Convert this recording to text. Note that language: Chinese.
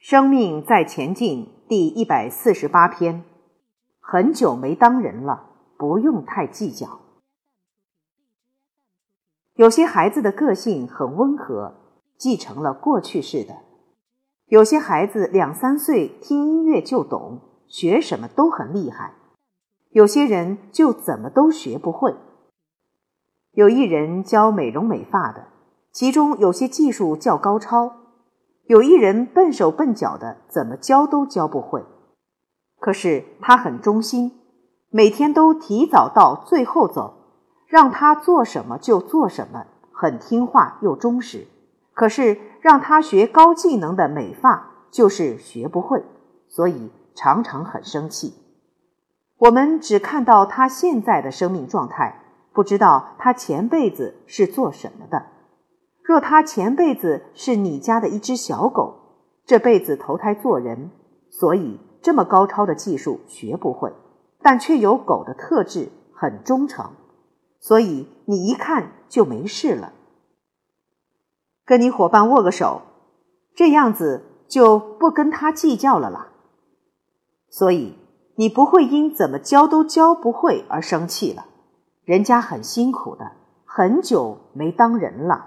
生命在前进第一百四十八篇，很久没当人了，不用太计较。有些孩子的个性很温和，继承了过去式的；有些孩子两三岁听音乐就懂，学什么都很厉害；有些人就怎么都学不会。有一人教美容美发的，其中有些技术较高超。有一人笨手笨脚的，怎么教都教不会。可是他很忠心，每天都提早到最后走，让他做什么就做什么，很听话又忠实。可是让他学高技能的美发，就是学不会，所以常常很生气。我们只看到他现在的生命状态，不知道他前辈子是做什么的。若他前辈子是你家的一只小狗，这辈子投胎做人，所以这么高超的技术学不会，但却有狗的特质，很忠诚，所以你一看就没事了。跟你伙伴握个手，这样子就不跟他计较了啦。所以你不会因怎么教都教不会而生气了，人家很辛苦的，很久没当人了。